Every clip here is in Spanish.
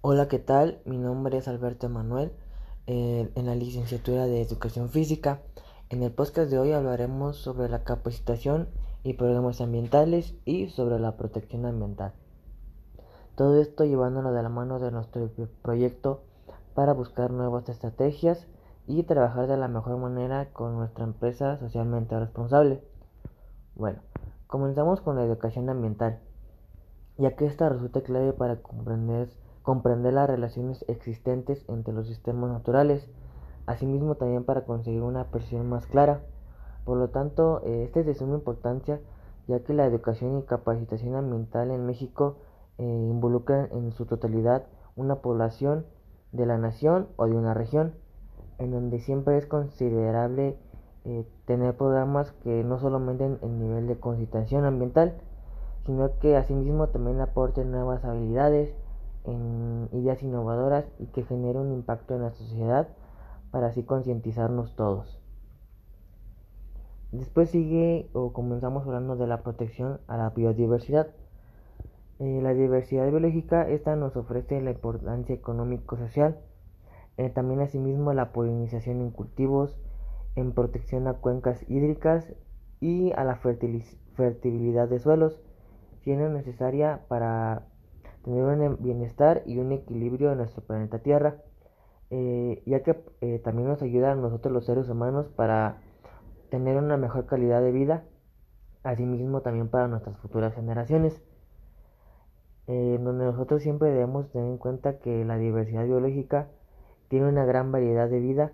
Hola, ¿qué tal? Mi nombre es Alberto Emanuel, eh, en la licenciatura de Educación Física. En el podcast de hoy hablaremos sobre la capacitación y programas ambientales y sobre la protección ambiental. Todo esto llevándolo de la mano de nuestro proyecto para buscar nuevas estrategias y trabajar de la mejor manera con nuestra empresa socialmente responsable. Bueno, comenzamos con la educación ambiental, ya que esta resulta clave para comprender comprender las relaciones existentes entre los sistemas naturales, asimismo también para conseguir una percepción más clara. Por lo tanto, eh, este es de suma importancia ya que la educación y capacitación ambiental en México eh, involucran en su totalidad una población de la nación o de una región, en donde siempre es considerable eh, tener programas que no solo meten el nivel de concienciación ambiental, sino que asimismo también aporten nuevas habilidades, en ideas innovadoras y que genere un impacto en la sociedad para así concientizarnos todos. Después sigue o comenzamos hablando de la protección a la biodiversidad. Eh, la diversidad biológica esta nos ofrece la importancia económico-social, eh, también asimismo la polinización en cultivos, en protección a cuencas hídricas y a la fertilidad de suelos, siendo necesaria para tener un bienestar y un equilibrio en nuestro planeta Tierra, eh, ya que eh, también nos ayuda a nosotros los seres humanos para tener una mejor calidad de vida, asimismo también para nuestras futuras generaciones, eh, donde nosotros siempre debemos tener en cuenta que la diversidad biológica tiene una gran variedad de vida,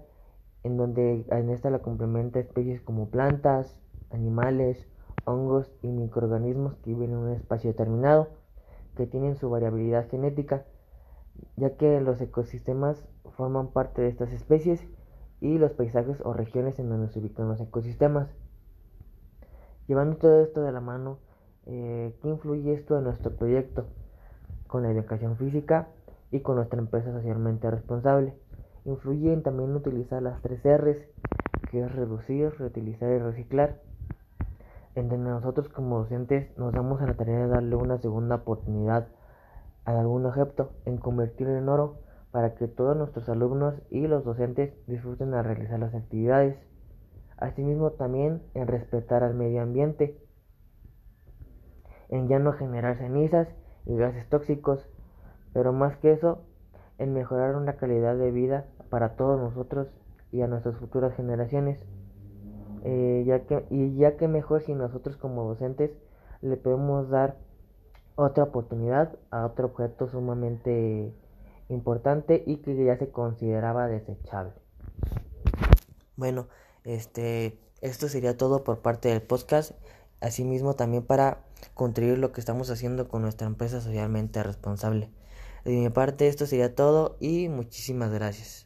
en donde en esta la complementa especies como plantas, animales, hongos y microorganismos que viven en un espacio determinado que tienen su variabilidad genética, ya que los ecosistemas forman parte de estas especies y los paisajes o regiones en donde se ubican los ecosistemas. Llevando todo esto de la mano, eh, ¿qué influye esto en nuestro proyecto? Con la educación física y con nuestra empresa socialmente responsable. Influye en también utilizar las tres R's, que es reducir, reutilizar y reciclar entre nosotros como docentes nos damos a la tarea de darle una segunda oportunidad a algún objeto en convertirlo en oro para que todos nuestros alumnos y los docentes disfruten al realizar las actividades. Asimismo también en respetar al medio ambiente, en ya no generar cenizas y gases tóxicos, pero más que eso, en mejorar una calidad de vida para todos nosotros y a nuestras futuras generaciones. Eh, ya que, y ya que mejor si nosotros como docentes le podemos dar otra oportunidad a otro objeto sumamente importante y que ya se consideraba desechable. Bueno, este, esto sería todo por parte del podcast. Asimismo, también para contribuir lo que estamos haciendo con nuestra empresa socialmente responsable. De mi parte, esto sería todo y muchísimas gracias.